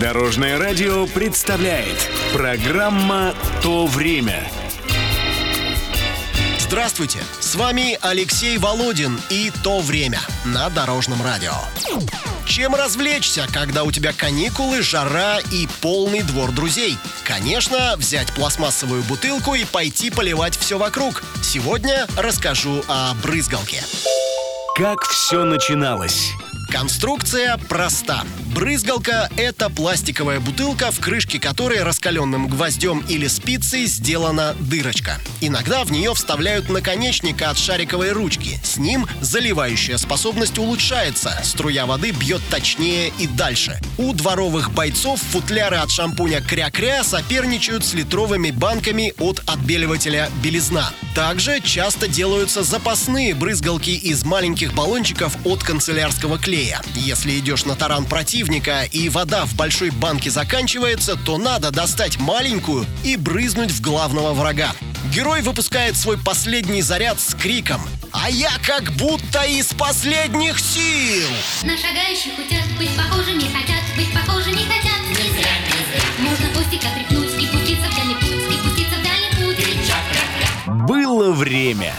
Дорожное радио представляет программа «То время». Здравствуйте, с вами Алексей Володин и «То время» на Дорожном радио. Чем развлечься, когда у тебя каникулы, жара и полный двор друзей? Конечно, взять пластмассовую бутылку и пойти поливать все вокруг. Сегодня расскажу о брызгалке. Как все начиналось? Конструкция проста. Брызгалка – это пластиковая бутылка, в крышке которой раскаленным гвоздем или спицей сделана дырочка. Иногда в нее вставляют наконечник от шариковой ручки. С ним заливающая способность улучшается, струя воды бьет точнее и дальше. У дворовых бойцов футляры от шампуня кря-кря соперничают с литровыми банками от отбеливателя белизна. Также часто делаются запасные брызгалки из маленьких баллончиков от канцелярского клея. Если идешь на таран противника и вода в большой банке заканчивается, то надо достать маленькую и брызнуть в главного врага. Герой выпускает свой последний заряд с криком «А я как будто из последних сил!» На шагающих утят быть похожими хотят, быть похожими хотят. Не зря, не зря. Можно хвостик отряхнуть и пуститься в дальний путь, и пуститься в дальний путь. Было время.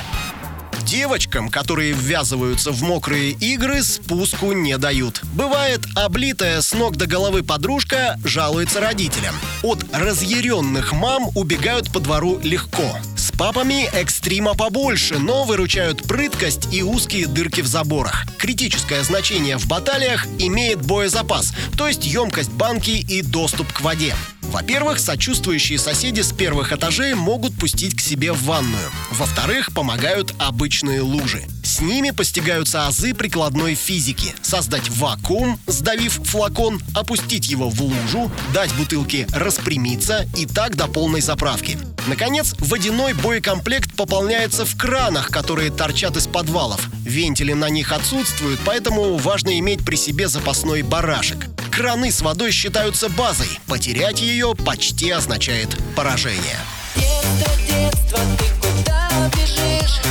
Девочкам, которые ввязываются в мокрые игры, спуску не дают. Бывает, облитая с ног до головы подружка жалуется родителям. От разъяренных мам убегают по двору легко. С папами экстрима побольше, но выручают прыткость и узкие дырки в заборах. Критическое значение в баталиях имеет боезапас, то есть емкость банки и доступ к воде. Во-первых, сочувствующие соседи с первых этажей могут пустить к себе в ванную. Во-вторых, помогают обычные лужи. С ними постигаются азы прикладной физики. Создать вакуум, сдавив флакон, опустить его в лужу, дать бутылке распрямиться и так до полной заправки. Наконец, водяной боекомплект пополняется в кранах, которые торчат из подвалов. Вентили на них отсутствуют, поэтому важно иметь при себе запасной барашек. Краны с водой считаются базой. Потерять ее почти означает поражение. Детство, детство, ты куда бежишь?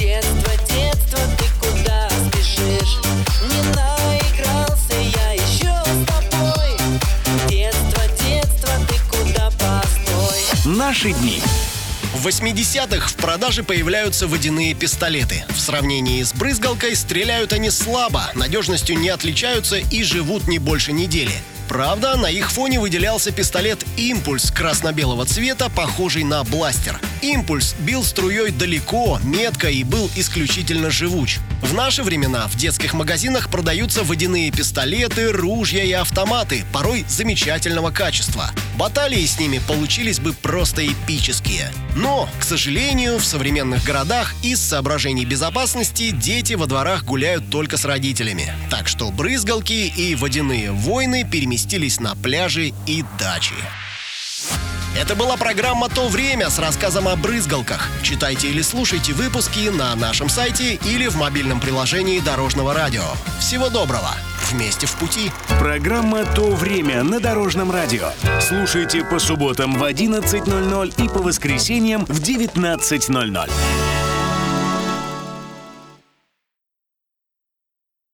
Детство, детство, ты куда спешишь? Не наигрался я еще с тобой. Детство, детство, ты куда постой? Наши дни. В 80-х в продаже появляются водяные пистолеты. В сравнении с брызгалкой стреляют они слабо, надежностью не отличаются и живут не больше недели. Правда, на их фоне выделялся пистолет «Импульс» красно-белого цвета, похожий на бластер. «Импульс» бил струей далеко, метко и был исключительно живуч. В наши времена в детских магазинах продаются водяные пистолеты, ружья и автоматы, порой замечательного качества. Баталии с ними получились бы просто эпические. Но, к сожалению, в современных городах из соображений безопасности дети во дворах гуляют только с родителями. Так что брызгалки и водяные войны переместились на пляжи и дачи. Это была программа «То время» с рассказом о брызгалках. Читайте или слушайте выпуски на нашем сайте или в мобильном приложении Дорожного радио. Всего доброго! Вместе в пути! Программа «То время» на Дорожном радио. Слушайте по субботам в 11.00 и по воскресеньям в 19.00.